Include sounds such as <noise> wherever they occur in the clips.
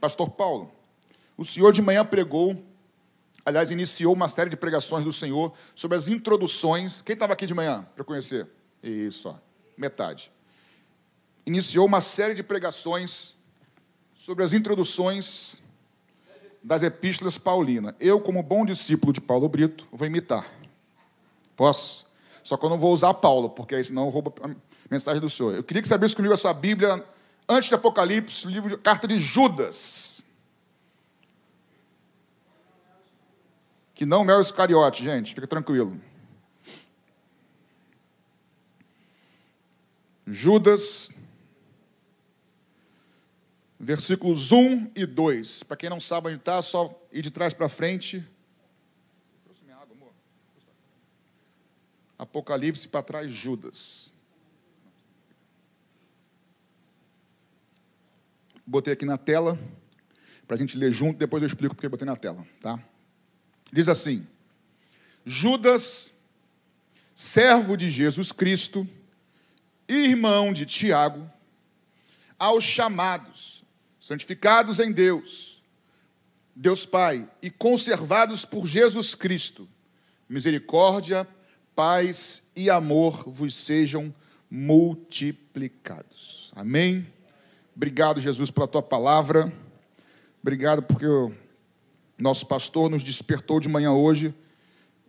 Pastor Paulo, o senhor de manhã pregou, aliás, iniciou uma série de pregações do Senhor sobre as introduções. Quem estava aqui de manhã para conhecer? Isso, ó, metade. Iniciou uma série de pregações sobre as introduções das epístolas paulinas. Eu, como bom discípulo de Paulo Brito, vou imitar. Posso? Só que eu não vou usar Paulo, porque aí senão eu roubo a mensagem do Senhor. Eu queria que você abrisse comigo a sua Bíblia antes de Apocalipse, livro de, carta de Judas. Que não Mel Iscariote, gente, fica tranquilo. Judas, versículos 1 e 2. Para quem não sabe onde está, só ir de trás para frente. Apocalipse para trás, Judas. Botei aqui na tela, para a gente ler junto, depois eu explico porque botei na tela, tá? Diz assim: Judas, servo de Jesus Cristo, irmão de Tiago, aos chamados, santificados em Deus, Deus Pai, e conservados por Jesus Cristo, misericórdia, paz e amor vos sejam multiplicados. Amém? Obrigado, Jesus, pela tua palavra. Obrigado porque o nosso pastor nos despertou de manhã hoje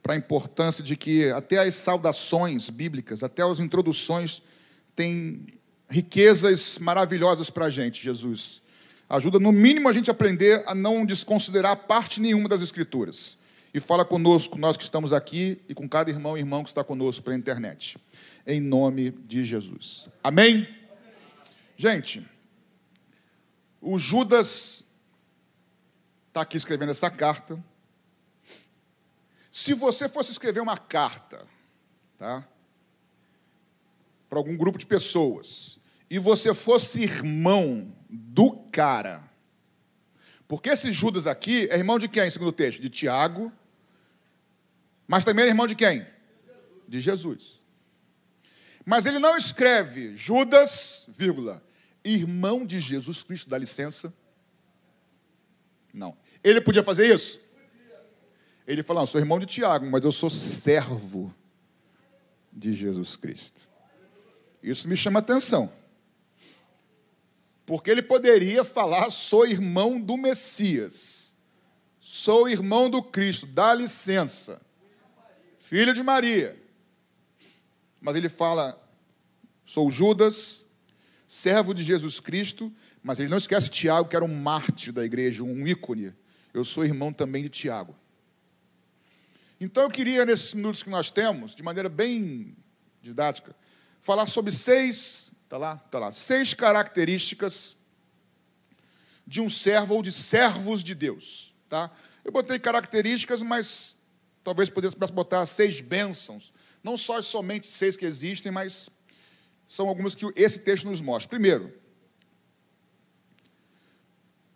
para a importância de que até as saudações bíblicas, até as introduções, têm riquezas maravilhosas para a gente, Jesus. Ajuda, no mínimo, a gente a aprender a não desconsiderar parte nenhuma das Escrituras. E fala conosco, nós que estamos aqui, e com cada irmão e irmão que está conosco pela internet. Em nome de Jesus. Amém? Gente. O Judas está aqui escrevendo essa carta. Se você fosse escrever uma carta, tá? Para algum grupo de pessoas, e você fosse irmão do cara, porque esse Judas aqui é irmão de quem, segundo o texto? De Tiago, mas também é irmão de quem? De Jesus. Mas ele não escreve Judas, vírgula, irmão de Jesus Cristo, dá licença? Não. Ele podia fazer isso? Ele falou: sou irmão de Tiago, mas eu sou servo de Jesus Cristo. Isso me chama atenção. Porque ele poderia falar: sou irmão do Messias, sou irmão do Cristo, dá licença, filho de Maria. Mas ele fala: sou Judas, servo de Jesus Cristo, mas ele não esquece Tiago, que era um mártir da igreja, um ícone. Eu sou irmão também de Tiago. Então eu queria, nesses minutos que nós temos, de maneira bem didática, falar sobre seis, tá lá, tá lá, seis características de um servo ou de servos de Deus, tá? Eu botei características, mas talvez pudesse botar seis bênçãos, não só somente seis que existem, mas são algumas que esse texto nos mostra. Primeiro,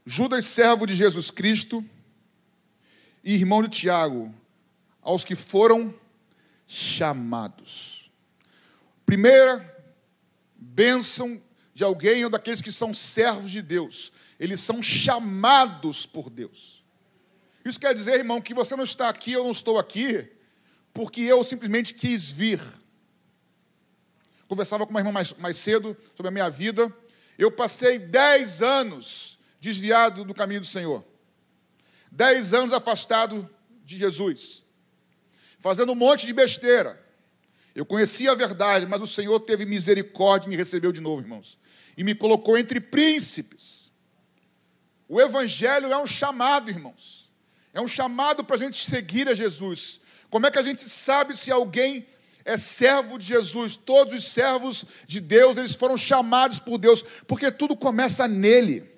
Judas, servo de Jesus Cristo, e irmão de Tiago, aos que foram chamados. Primeira bênção de alguém ou daqueles que são servos de Deus. Eles são chamados por Deus. Isso quer dizer, irmão, que você não está aqui, eu não estou aqui, porque eu simplesmente quis vir. Conversava com uma irmã mais, mais cedo sobre a minha vida. Eu passei dez anos desviado do caminho do Senhor. Dez anos afastado de Jesus. Fazendo um monte de besteira. Eu conhecia a verdade, mas o Senhor teve misericórdia e me recebeu de novo, irmãos. E me colocou entre príncipes. O Evangelho é um chamado, irmãos. É um chamado para a gente seguir a Jesus. Como é que a gente sabe se alguém é servo de Jesus. Todos os servos de Deus, eles foram chamados por Deus, porque tudo começa nele.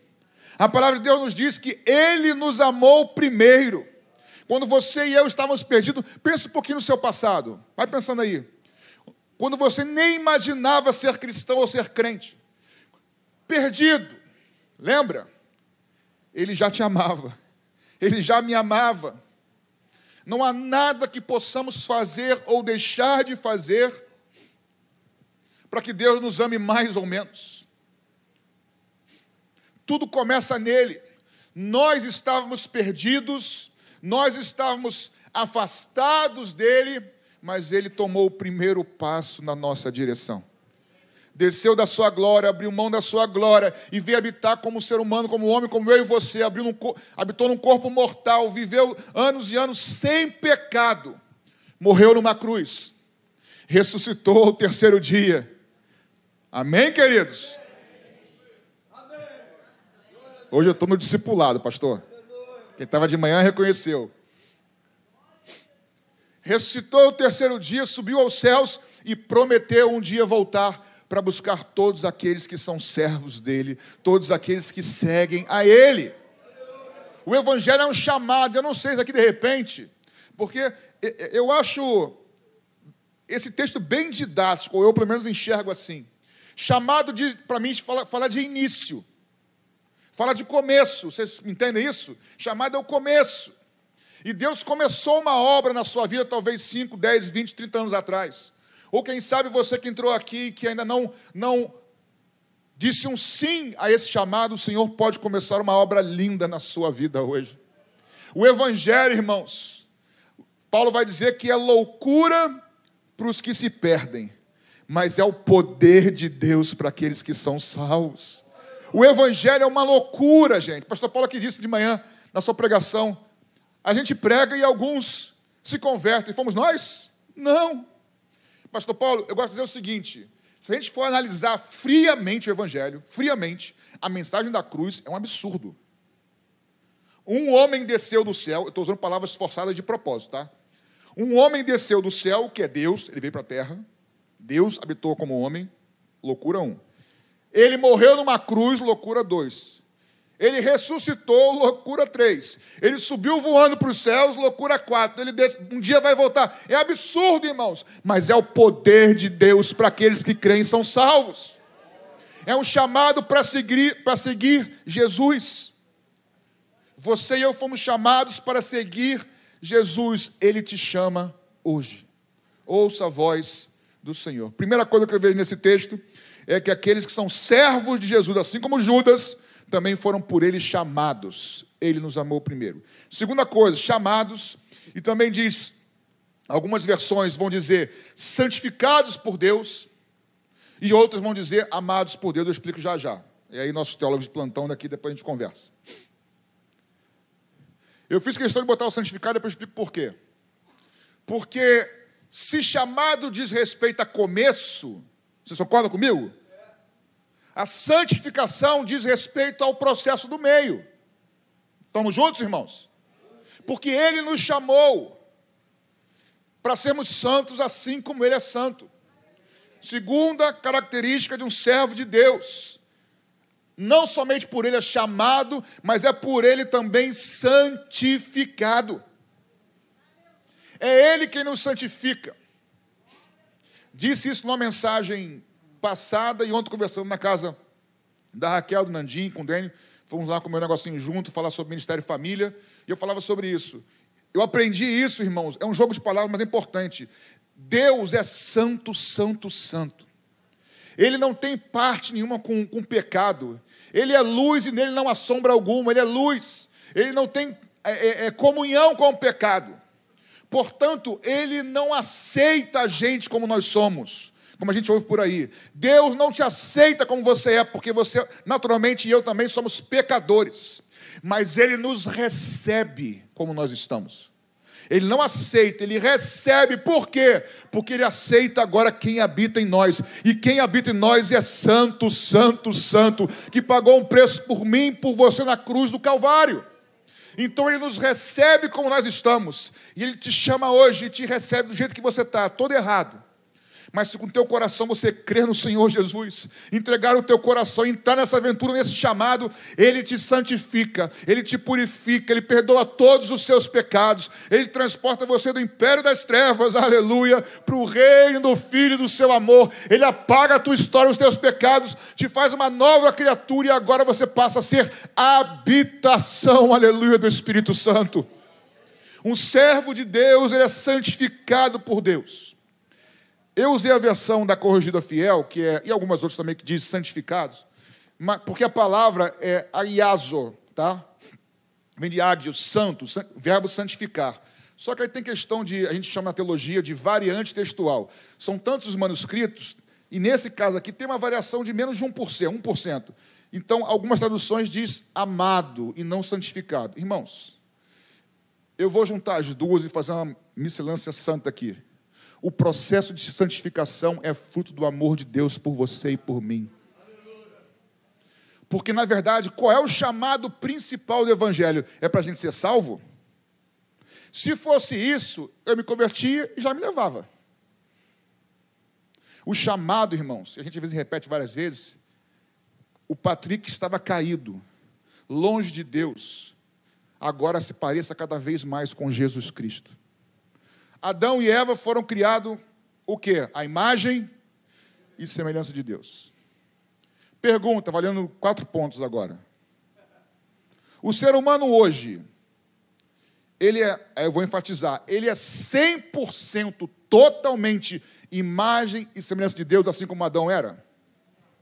A palavra de Deus nos diz que ele nos amou primeiro. Quando você e eu estávamos perdidos, pensa um pouquinho no seu passado. Vai pensando aí. Quando você nem imaginava ser cristão ou ser crente. Perdido. Lembra? Ele já te amava. Ele já me amava. Não há nada que possamos fazer ou deixar de fazer para que Deus nos ame mais ou menos. Tudo começa nele. Nós estávamos perdidos, nós estávamos afastados dele, mas ele tomou o primeiro passo na nossa direção. Desceu da sua glória, abriu mão da sua glória e veio habitar como ser humano, como homem, como eu e você. Abriu num, habitou num corpo mortal, viveu anos e anos sem pecado. Morreu numa cruz, ressuscitou o terceiro dia. Amém, queridos? Hoje eu estou no discipulado, pastor. Quem estava de manhã reconheceu. Ressuscitou o terceiro dia, subiu aos céus e prometeu um dia voltar para buscar todos aqueles que são servos dele, todos aqueles que seguem a ele. O evangelho é um chamado, eu não sei se aqui de repente, porque eu acho esse texto bem didático, ou eu pelo menos enxergo assim. Chamado para mim fala, fala de início. Fala de começo, vocês entendem isso? Chamado é o começo. E Deus começou uma obra na sua vida, talvez 5, 10, 20, 30 anos atrás. Ou quem sabe você que entrou aqui e que ainda não, não disse um sim a esse chamado, o Senhor pode começar uma obra linda na sua vida hoje. O Evangelho, irmãos, Paulo vai dizer que é loucura para os que se perdem, mas é o poder de Deus para aqueles que são salvos. O Evangelho é uma loucura, gente. pastor Paulo aqui disse de manhã, na sua pregação, a gente prega e alguns se convertem. Fomos nós? Não. Pastor Paulo, eu gosto de dizer o seguinte: se a gente for analisar friamente o Evangelho, friamente, a mensagem da cruz é um absurdo. Um homem desceu do céu, eu estou usando palavras forçadas de propósito, tá? Um homem desceu do céu, que é Deus, ele veio para a terra. Deus habitou como homem, loucura um. Ele morreu numa cruz, loucura 2. Ele ressuscitou, loucura 3. Ele subiu voando para os céus, loucura 4. Ele um dia vai voltar. É absurdo, irmãos, mas é o poder de Deus para aqueles que creem são salvos. É um chamado para seguir, para seguir Jesus. Você e eu fomos chamados para seguir Jesus. Ele te chama hoje. Ouça a voz do Senhor. Primeira coisa que eu vejo nesse texto é que aqueles que são servos de Jesus, assim como Judas, também foram por ele chamados. Ele nos amou primeiro. Segunda coisa, chamados, e também diz, algumas versões vão dizer santificados por Deus, e outras vão dizer amados por Deus, eu explico já já. E aí, nossos teólogos de plantão daqui, depois a gente conversa. Eu fiz questão de botar o santificado, depois eu explico por quê. Porque se chamado diz respeito a começo, vocês concordam comigo? A santificação diz respeito ao processo do meio. Estamos juntos, irmãos? Porque Ele nos chamou para sermos santos assim como Ele é santo. Segunda característica de um servo de Deus. Não somente por Ele é chamado, mas é por Ele também santificado. É Ele quem nos santifica. Disse isso numa mensagem passada e ontem conversando na casa da Raquel, do Nandim, com o Dênio. Fomos lá comer um negocinho junto, falar sobre Ministério e Família. E eu falava sobre isso. Eu aprendi isso, irmãos. É um jogo de palavras, mas é importante. Deus é santo, santo, santo. Ele não tem parte nenhuma com, com pecado. Ele é luz e nele não há sombra alguma. Ele é luz. Ele não tem é, é, é comunhão com o pecado. Portanto, ele não aceita a gente como nós somos, como a gente ouve por aí. Deus não te aceita como você é, porque você, naturalmente, e eu também somos pecadores. Mas ele nos recebe como nós estamos. Ele não aceita, ele recebe. Por quê? Porque ele aceita agora quem habita em nós. E quem habita em nós é santo, santo, santo, que pagou um preço por mim, por você na cruz do Calvário. Então ele nos recebe como nós estamos. E ele te chama hoje e te recebe do jeito que você está, todo errado. Mas se com o teu coração você crer no Senhor Jesus, entregar o teu coração, entrar nessa aventura, nesse chamado, Ele te santifica, Ele te purifica, Ele perdoa todos os seus pecados, Ele transporta você do império das trevas, aleluia, para o reino do Filho do seu amor. Ele apaga a tua história, os teus pecados, te faz uma nova criatura e agora você passa a ser habitação, aleluia, do Espírito Santo. Um servo de Deus, ele é santificado por Deus. Eu usei a versão da Corrigida Fiel, que é, e algumas outras também que diz santificados, porque a palavra é aiazo, tá? vem de ágio, santo, verbo santificar. Só que aí tem questão de, a gente chama na teologia de variante textual. São tantos os manuscritos, e nesse caso aqui tem uma variação de menos de 1%, 1%. Então, algumas traduções diz amado e não santificado. Irmãos, eu vou juntar as duas e fazer uma miscelância santa aqui. O processo de santificação é fruto do amor de Deus por você e por mim. Porque, na verdade, qual é o chamado principal do Evangelho? É para a gente ser salvo? Se fosse isso, eu me convertia e já me levava. O chamado, irmãos, a gente às vezes repete várias vezes, o Patrick estava caído, longe de Deus, agora se pareça cada vez mais com Jesus Cristo. Adão e Eva foram criados o quê? A imagem e semelhança de Deus. Pergunta, valendo quatro pontos agora. O ser humano hoje, ele é, eu vou enfatizar, ele é 100% totalmente imagem e semelhança de Deus, assim como Adão era?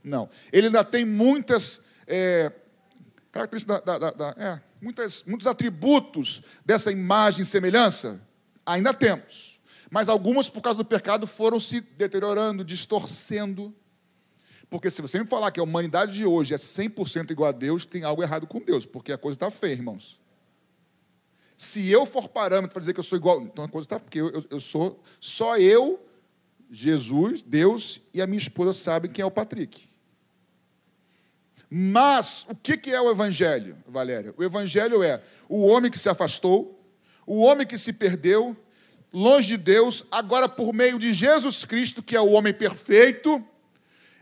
Não. Ele ainda tem muitas é, características, da, da, da, é, muitas, muitos atributos dessa imagem e semelhança? Ainda temos. Mas algumas, por causa do pecado, foram se deteriorando, distorcendo. Porque se você me falar que a humanidade de hoje é 100% igual a Deus, tem algo errado com Deus, porque a coisa está feia, irmãos. Se eu for parâmetro para dizer que eu sou igual, então a coisa está. Porque eu, eu, eu, sou. Só eu, Jesus, Deus e a minha esposa sabem quem é o Patrick. Mas o que é o Evangelho, Valéria? O Evangelho é o homem que se afastou, o homem que se perdeu, longe de Deus, agora por meio de Jesus Cristo, que é o homem perfeito,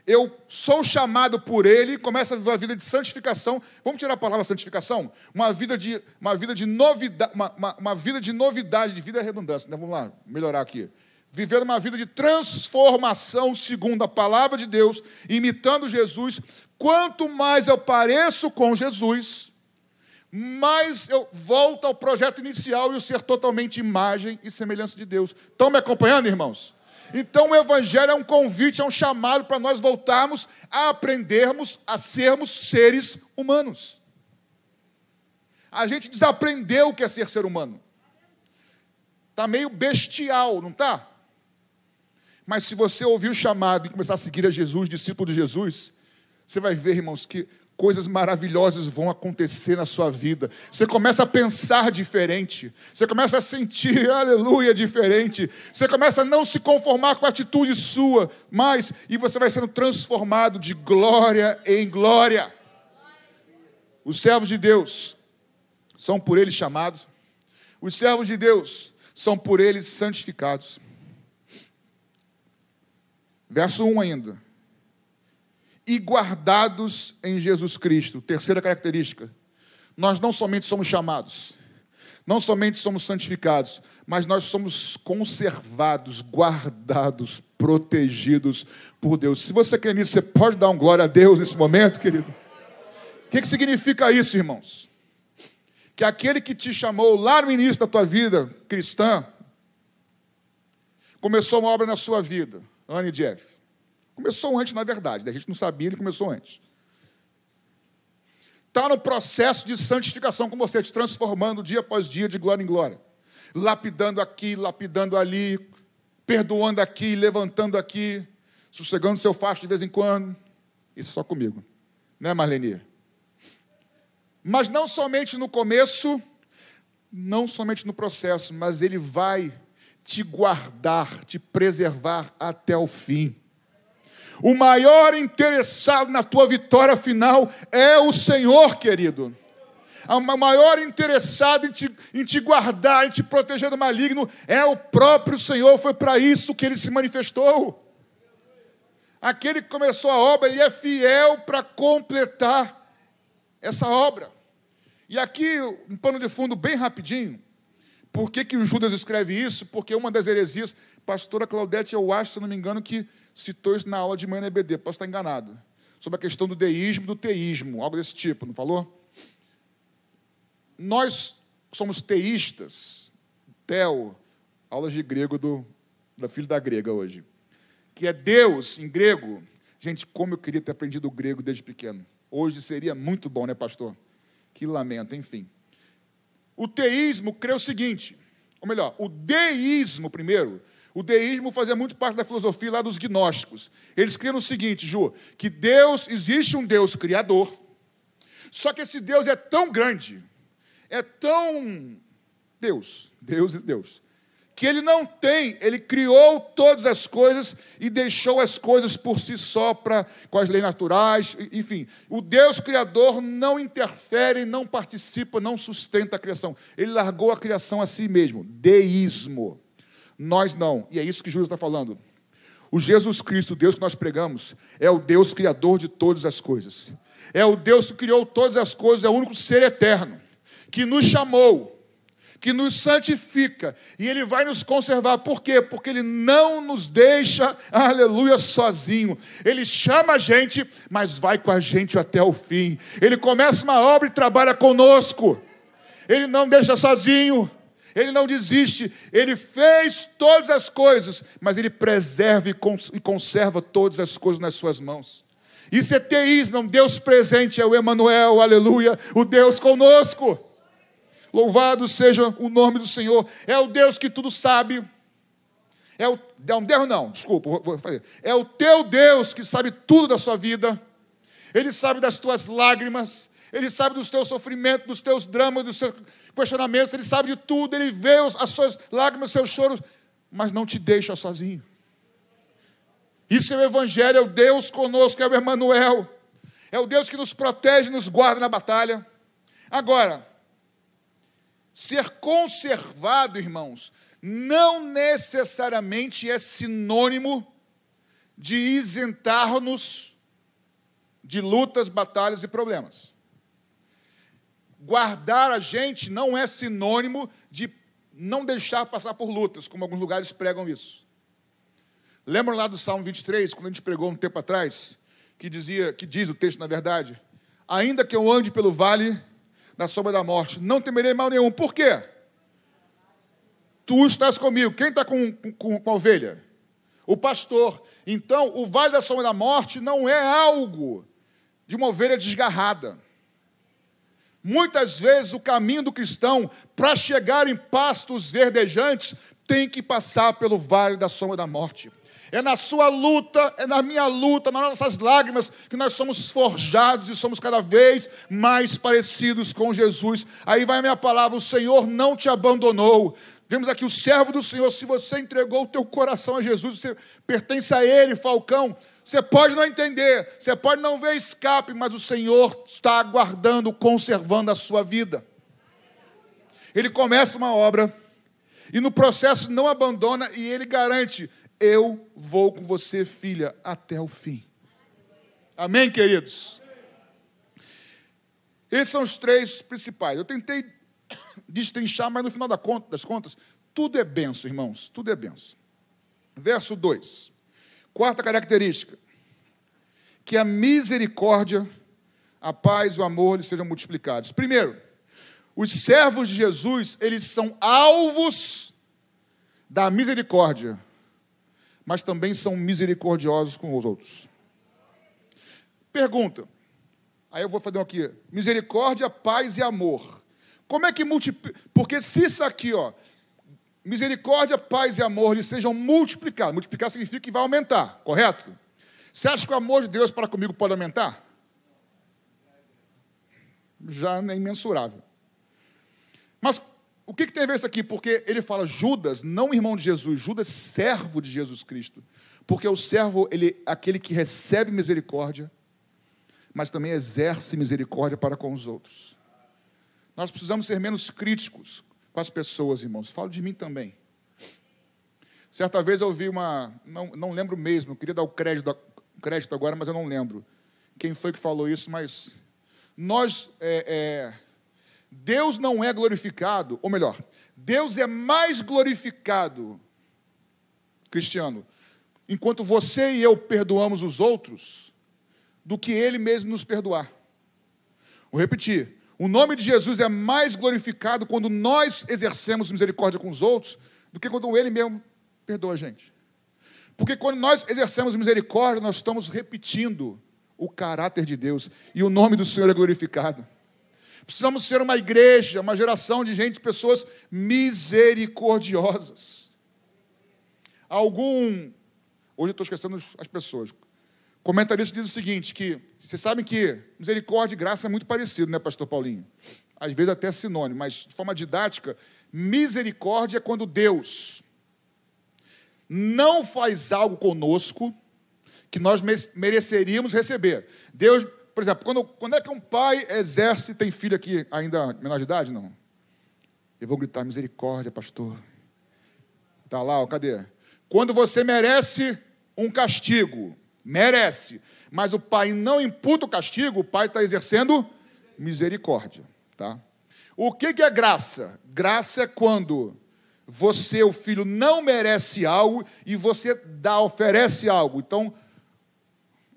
eu sou chamado por ele, começa a viver uma vida de santificação. Vamos tirar a palavra santificação? Uma vida de, uma vida de novidade, uma, uma, uma vida de novidade, de vida é redundância. Né? Vamos lá, melhorar aqui. Viver uma vida de transformação segundo a palavra de Deus, imitando Jesus. Quanto mais eu pareço com Jesus, mais eu volto ao projeto inicial e o ser totalmente imagem e semelhança de Deus. Estão me acompanhando, irmãos? Então o Evangelho é um convite, é um chamado para nós voltarmos a aprendermos a sermos seres humanos. A gente desaprendeu o que é ser ser humano. Está meio bestial, não está? Mas se você ouvir o chamado e começar a seguir a Jesus, discípulo de Jesus, você vai ver, irmãos, que coisas maravilhosas vão acontecer na sua vida. Você começa a pensar diferente. Você começa a sentir, <laughs> aleluia, diferente. Você começa a não se conformar com a atitude sua, mas e você vai sendo transformado de glória em glória. Os servos de Deus são por eles chamados. Os servos de Deus são por eles santificados. Verso 1 ainda e guardados em Jesus Cristo. Terceira característica. Nós não somente somos chamados, não somente somos santificados, mas nós somos conservados, guardados, protegidos por Deus. Se você quer nisso, você pode dar um glória a Deus nesse momento, querido? O que, que significa isso, irmãos? Que aquele que te chamou lá no início da tua vida cristã, começou uma obra na sua vida, Anne Jeff. Começou antes, na verdade, a gente não sabia, ele começou antes. Está no processo de santificação com você, te transformando dia após dia, de glória em glória. Lapidando aqui, lapidando ali, perdoando aqui, levantando aqui, sossegando seu facho de vez em quando. Isso só comigo, né, Marlene? Mas não somente no começo, não somente no processo, mas ele vai te guardar, te preservar até o fim. O maior interessado na tua vitória final é o Senhor, querido. O maior interessado em te, em te guardar, em te proteger do maligno é o próprio Senhor. Foi para isso que ele se manifestou. Aquele que começou a obra, ele é fiel para completar essa obra. E aqui, um pano de fundo bem rapidinho. Por que, que o Judas escreve isso? Porque uma das heresias, pastora Claudete, eu acho, se não me engano, que citou isso na aula de manhã na EBD, posso estar enganado. Sobre a questão do deísmo do teísmo, algo desse tipo, não falou? Nós somos teístas, teo, aulas de grego do, da filha da grega hoje, que é Deus em grego. Gente, como eu queria ter aprendido o grego desde pequeno. Hoje seria muito bom, né, pastor? Que lamento, enfim. O teísmo crê o seguinte, ou melhor, o deísmo primeiro. O deísmo fazia muito parte da filosofia lá dos gnósticos. Eles criam o seguinte, Ju, que Deus, existe um Deus criador, só que esse Deus é tão grande, é tão Deus, Deus é Deus, que ele não tem, ele criou todas as coisas e deixou as coisas por si só para com as leis naturais, enfim. O Deus criador não interfere, não participa, não sustenta a criação. Ele largou a criação a si mesmo. Deísmo. Nós não. E é isso que Jesus está falando. O Jesus Cristo, Deus que nós pregamos, é o Deus criador de todas as coisas. É o Deus que criou todas as coisas, é o único ser eterno que nos chamou que nos santifica e Ele vai nos conservar. Por quê? Porque Ele não nos deixa, aleluia, sozinho. Ele chama a gente, mas vai com a gente até o fim. Ele começa uma obra e trabalha conosco. Ele não deixa sozinho. Ele não desiste, ele fez todas as coisas, mas ele preserva e conserva todas as coisas nas suas mãos. Isso é teísmo, é um Deus presente, é o Emanuel, aleluia, o Deus conosco. Louvado seja o nome do Senhor. É o Deus que tudo sabe. É o é um Deus, não, desculpa, vou fazer. É o teu Deus que sabe tudo da sua vida. Ele sabe das tuas lágrimas. Ele sabe dos teus sofrimentos, dos teus dramas, dos seus questionamentos. Ele sabe de tudo. Ele vê as suas lágrimas, os seus choros, mas não te deixa sozinho. Isso é o Evangelho, é o Deus conosco, é o Emmanuel. É o Deus que nos protege, nos guarda na batalha. Agora, Ser conservado, irmãos, não necessariamente é sinônimo de isentar-nos de lutas, batalhas e problemas. Guardar a gente não é sinônimo de não deixar passar por lutas, como alguns lugares pregam isso. Lembram lá do Salmo 23, quando a gente pregou um tempo atrás, que dizia, que diz o texto na verdade, ainda que eu ande pelo vale na sombra da morte. Não temerei mal nenhum. Por quê? Tu estás comigo. Quem está com, com, com a ovelha? O pastor. Então, o vale da sombra da morte não é algo de uma ovelha desgarrada. Muitas vezes o caminho do cristão, para chegar em pastos verdejantes, tem que passar pelo vale da sombra da morte. É na sua luta, é na minha luta, nas nossas lágrimas, que nós somos forjados e somos cada vez mais parecidos com Jesus. Aí vai a minha palavra: o Senhor não te abandonou. Vemos aqui o servo do Senhor. Se você entregou o teu coração a Jesus, você pertence a Ele, Falcão. Você pode não entender, você pode não ver escape, mas o Senhor está aguardando, conservando a sua vida. Ele começa uma obra e no processo não abandona e ele garante eu vou com você, filha, até o fim. Amém, queridos? Esses são os três principais. Eu tentei <coughs> destrinchar, mas no final das contas, tudo é benção, irmãos, tudo é benção. Verso 2. Quarta característica: que a misericórdia, a paz e o amor lhes sejam multiplicados. Primeiro, os servos de Jesus, eles são alvos da misericórdia mas também são misericordiosos com os outros. Pergunta. Aí eu vou fazer um aqui. Misericórdia, paz e amor. Como é que multiplica? Porque se isso aqui, ó, misericórdia, paz e amor lhe sejam multiplicados. Multiplicar significa que vai aumentar, correto? Você acha que o amor de Deus para comigo pode aumentar? Já é imensurável. Mas o que, que, tem a ver isso aqui? Porque ele fala Judas, não irmão de Jesus, Judas servo de Jesus Cristo. Porque o servo, ele é aquele que recebe misericórdia, mas também exerce misericórdia para com os outros. Nós precisamos ser menos críticos com as pessoas, irmãos. Falo de mim também. Certa vez eu ouvi uma, não, não lembro mesmo, queria dar o crédito, crédito agora, mas eu não lembro quem foi que falou isso, mas nós é, é, Deus não é glorificado, ou melhor, Deus é mais glorificado, cristiano, enquanto você e eu perdoamos os outros, do que Ele mesmo nos perdoar. Vou repetir. O nome de Jesus é mais glorificado quando nós exercemos misericórdia com os outros do que quando Ele mesmo perdoa a gente. Porque quando nós exercemos misericórdia, nós estamos repetindo o caráter de Deus e o nome do Senhor é glorificado. Precisamos ser uma igreja, uma geração de gente, pessoas misericordiosas. Algum. Hoje eu estou esquecendo as pessoas. Comentarista diz o seguinte: que vocês sabem que misericórdia e graça é muito parecido, né, pastor Paulinho? Às vezes até é sinônimo, mas de forma didática, misericórdia é quando Deus não faz algo conosco que nós mereceríamos receber. Deus, por exemplo, quando, quando é que um pai exerce, tem filho aqui ainda menor de idade? Não. Eu vou gritar, misericórdia, pastor. Está lá, ó, cadê? Quando você merece um castigo, merece, mas o pai não imputa o castigo, o pai está exercendo misericórdia. Tá? O que, que é graça? Graça é quando você, o filho, não merece algo e você dá, oferece algo. Então,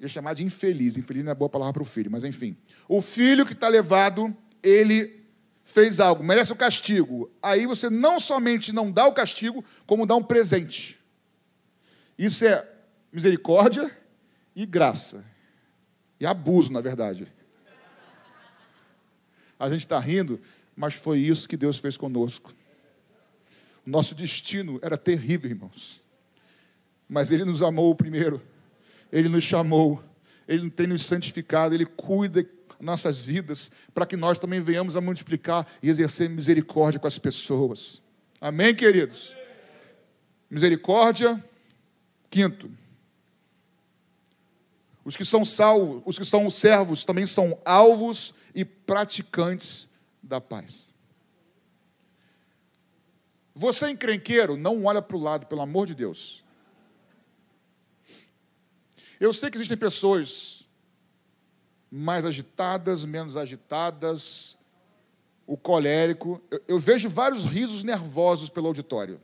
ia chamar de infeliz. Infeliz não é boa palavra para o filho, mas enfim. O filho que está levado, ele fez algo, merece o castigo. Aí você não somente não dá o castigo, como dá um presente. Isso é misericórdia e graça. E abuso, na verdade. A gente está rindo, mas foi isso que Deus fez conosco. O nosso destino era terrível, irmãos. Mas Ele nos amou primeiro. Ele nos chamou, Ele tem nos santificado, Ele cuida nossas vidas, para que nós também venhamos a multiplicar e exercer misericórdia com as pessoas. Amém, queridos? Misericórdia. Quinto, os que são salvos, os que são servos também são alvos e praticantes da paz. Você encrenqueiro, não olha para o lado, pelo amor de Deus. Eu sei que existem pessoas mais agitadas, menos agitadas, o colérico. Eu, eu vejo vários risos nervosos pelo auditório.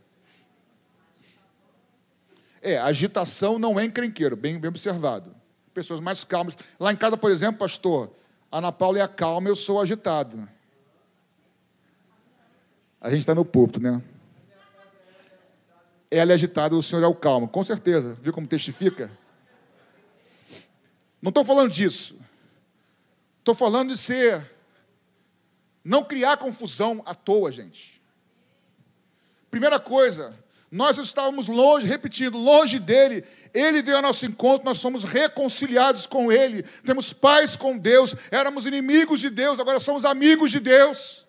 É, agitação não é encrenqueiro, bem, bem observado. Pessoas mais calmas. Lá em casa, por exemplo, pastor, a Ana Paula é calma, eu sou agitado. A gente está no púlpito, né? Ela é agitada, o senhor é o calmo. Com certeza. Viu como testifica? Não estou falando disso. Estou falando de ser. Não criar confusão à toa, gente. Primeira coisa, nós estávamos longe, repetindo, longe dele. Ele veio ao nosso encontro, nós somos reconciliados com ele. Temos paz com Deus. Éramos inimigos de Deus, agora somos amigos de Deus.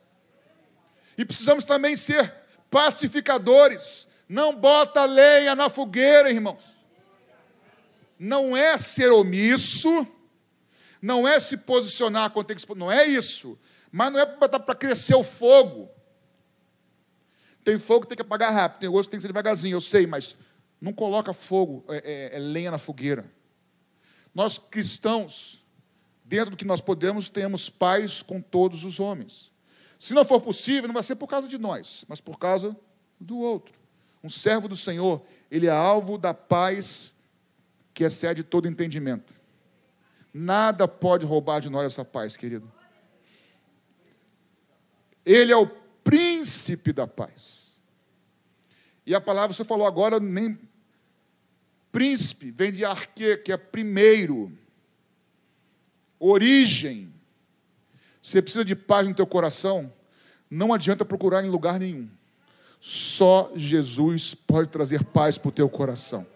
E precisamos também ser pacificadores. Não bota lenha na fogueira, irmãos não é ser omisso, não é se posicionar quando tem que se não é isso. Mas não é para crescer o fogo. Tem fogo que tem que apagar rápido, tem outro que tem que ser devagarzinho, eu sei, mas não coloca fogo, é, é, é lenha na fogueira. Nós cristãos, dentro do que nós podemos, temos paz com todos os homens. Se não for possível, não vai ser por causa de nós, mas por causa do outro. Um servo do Senhor, ele é alvo da paz que excede todo entendimento. Nada pode roubar de nós essa paz, querido. Ele é o príncipe da paz. E a palavra você falou agora, nem príncipe, vem de arque, que é primeiro, origem. Você precisa de paz no teu coração, não adianta procurar em lugar nenhum. Só Jesus pode trazer paz para o teu coração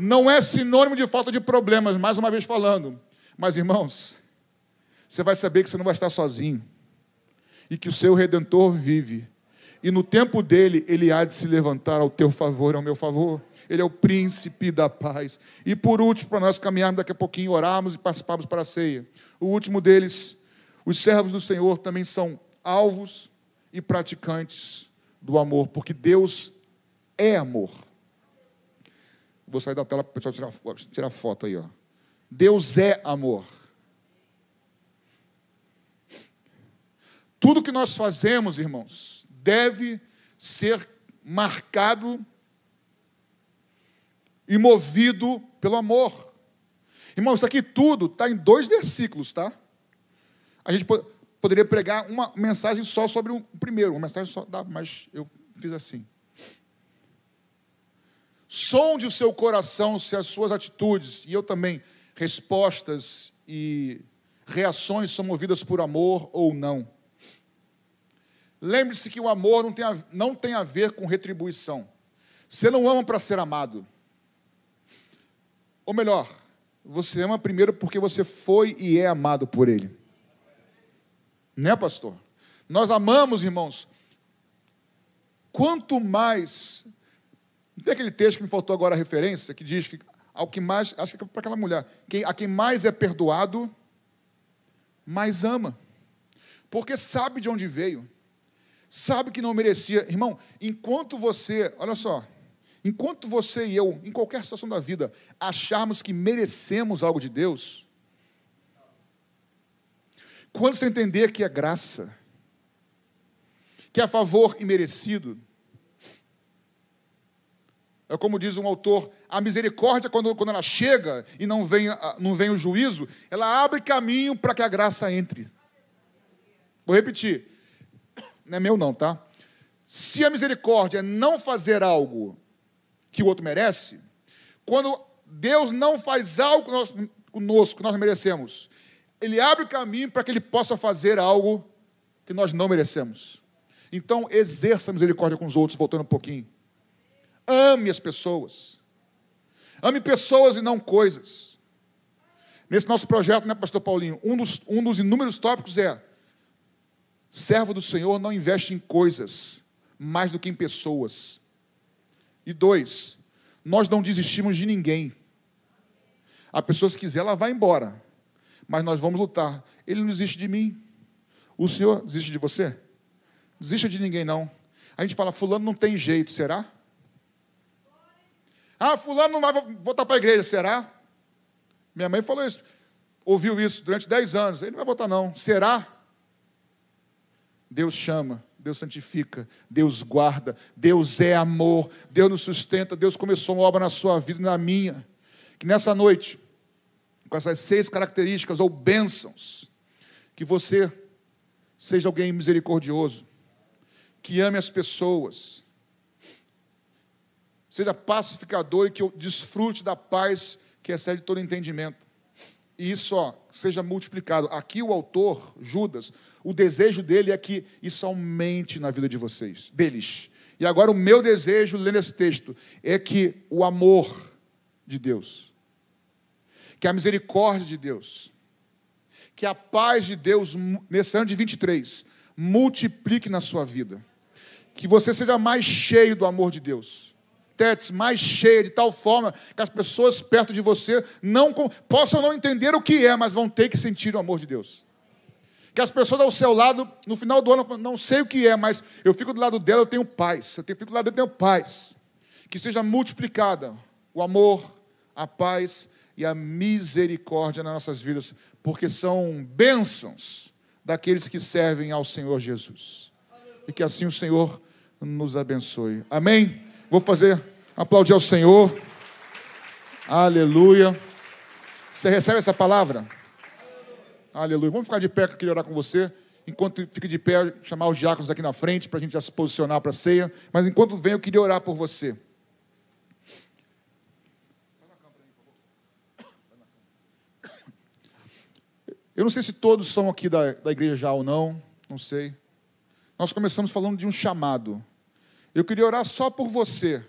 não é sinônimo de falta de problemas, mais uma vez falando. Mas, irmãos, você vai saber que você não vai estar sozinho. E que o seu redentor vive. E no tempo dele, ele há de se levantar ao teu favor, ao meu favor. Ele é o príncipe da paz. E por último, para nós caminharmos daqui a pouquinho, orarmos e participarmos para a ceia. O último deles, os servos do Senhor também são alvos e praticantes do amor, porque Deus é amor. Vou sair da tela para o pessoal tirar, tirar foto aí. Ó. Deus é amor. Tudo que nós fazemos, irmãos, deve ser marcado e movido pelo amor. Irmãos, isso aqui tudo está em dois versículos, tá? A gente poderia pregar uma mensagem só sobre o primeiro, uma mensagem só, mas eu fiz assim. Sonde o seu coração se as suas atitudes, e eu também, respostas e reações são movidas por amor ou não. Lembre-se que o amor não tem, a, não tem a ver com retribuição. Você não ama para ser amado. Ou melhor, você ama primeiro porque você foi e é amado por Ele. Né, pastor? Nós amamos, irmãos. Quanto mais. Tem aquele texto que me faltou agora a referência, que diz que ao que mais, acho que é para aquela mulher, quem, a quem mais é perdoado, mais ama. Porque sabe de onde veio, sabe que não merecia. Irmão, enquanto você, olha só, enquanto você e eu, em qualquer situação da vida, acharmos que merecemos algo de Deus, quando você entender que é graça, que é favor imerecido, é como diz um autor, a misericórdia, quando, quando ela chega e não vem, não vem o juízo, ela abre caminho para que a graça entre. Vou repetir. Não é meu, não, tá? Se a misericórdia é não fazer algo que o outro merece, quando Deus não faz algo conosco que nós merecemos, Ele abre o caminho para que Ele possa fazer algo que nós não merecemos. Então, exerça a misericórdia com os outros, voltando um pouquinho. Ame as pessoas. Ame pessoas e não coisas. Nesse nosso projeto, né, Pastor Paulinho? Um dos, um dos inúmeros tópicos é: servo do Senhor não investe em coisas, mais do que em pessoas. E dois, nós não desistimos de ninguém. A pessoa, se quiser, ela vai embora. Mas nós vamos lutar. Ele não desiste de mim. O Senhor desiste de você? Desista de ninguém, não. A gente fala, fulano não tem jeito, será? Ah, fulano não vai voltar para a igreja, será? Minha mãe falou isso, ouviu isso durante 10 anos. Ele não vai voltar, não. Será? Deus chama, Deus santifica, Deus guarda, Deus é amor, Deus nos sustenta, Deus começou uma obra na sua vida e na minha. Que nessa noite, com essas seis características ou bênçãos, que você seja alguém misericordioso, que ame as pessoas, seja pacificador e que eu desfrute da paz que excede todo entendimento. E isso ó, seja multiplicado. Aqui o autor, Judas, o desejo dele é que isso aumente na vida de vocês, deles. E agora o meu desejo, lendo esse texto, é que o amor de Deus, que a misericórdia de Deus, que a paz de Deus, nesse ano de 23, multiplique na sua vida. Que você seja mais cheio do amor de Deus mais cheia, de tal forma que as pessoas perto de você não possam não entender o que é, mas vão ter que sentir o amor de Deus. Que as pessoas ao seu lado, no final do ano, não sei o que é, mas eu fico do lado dela, eu tenho paz. Eu fico do lado dela, eu tenho paz. Que seja multiplicada o amor, a paz e a misericórdia nas nossas vidas, porque são bênçãos daqueles que servem ao Senhor Jesus. E que assim o Senhor nos abençoe. Amém? Vou fazer aplaudir ao Senhor. Aleluia. Você recebe essa palavra? Aleluia. Vamos ficar de pé, que eu queria orar com você. Enquanto fica de pé, chamar os diáconos aqui na frente, para a gente já se posicionar para a ceia. Mas enquanto vem, eu queria orar por você. Eu não sei se todos são aqui da, da igreja já ou não, não sei. Nós começamos falando de um chamado. Eu queria orar só por você,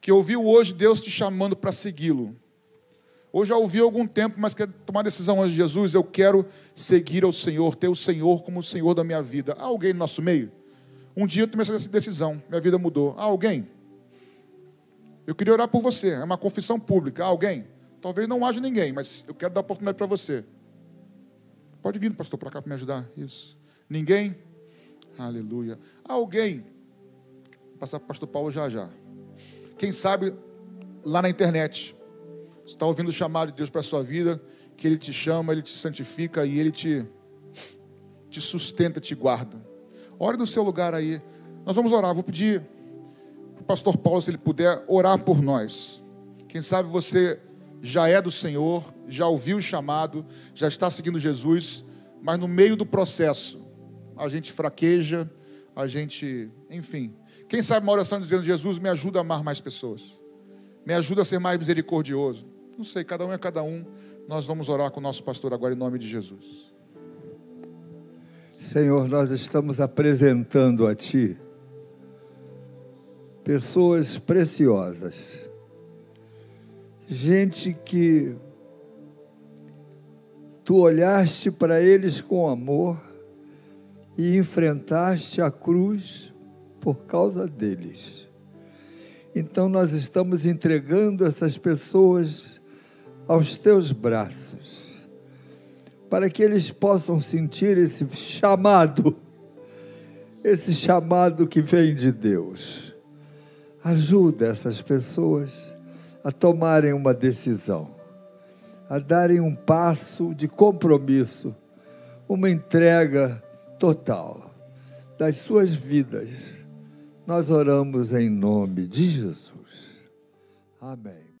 que ouviu hoje Deus te chamando para segui-lo. Ou já ouviu há algum tempo, mas quer tomar decisão antes de Jesus, eu quero seguir ao Senhor, ter o Senhor como o Senhor da minha vida. Há alguém no nosso meio? Um dia eu tomei essa decisão, minha vida mudou. Há alguém? Eu queria orar por você, é uma confissão pública. Há alguém? Talvez não haja ninguém, mas eu quero dar oportunidade para você. Pode vir, pastor, para cá para me ajudar. Isso. Ninguém? Aleluia. Há alguém passar para o pastor Paulo já já. Quem sabe lá na internet, você está ouvindo o chamado de Deus para a sua vida, que Ele te chama, Ele te santifica e Ele te, te sustenta, te guarda. Ore no seu lugar aí. Nós vamos orar. Vou pedir para o pastor Paulo, se ele puder, orar por nós. Quem sabe você já é do Senhor, já ouviu o chamado, já está seguindo Jesus, mas no meio do processo a gente fraqueja, a gente, enfim, quem sabe uma oração dizendo: Jesus, me ajuda a amar mais pessoas, me ajuda a ser mais misericordioso. Não sei, cada um é cada um, Nós vamos orar com o nosso pastor agora em nome de Jesus. Senhor, nós estamos apresentando a Ti pessoas preciosas, gente que Tu olhaste para eles com amor e enfrentaste a cruz por causa deles. Então nós estamos entregando essas pessoas aos teus braços, para que eles possam sentir esse chamado, esse chamado que vem de Deus. Ajuda essas pessoas a tomarem uma decisão, a darem um passo de compromisso, uma entrega total das suas vidas nós oramos em nome de Jesus. Amém.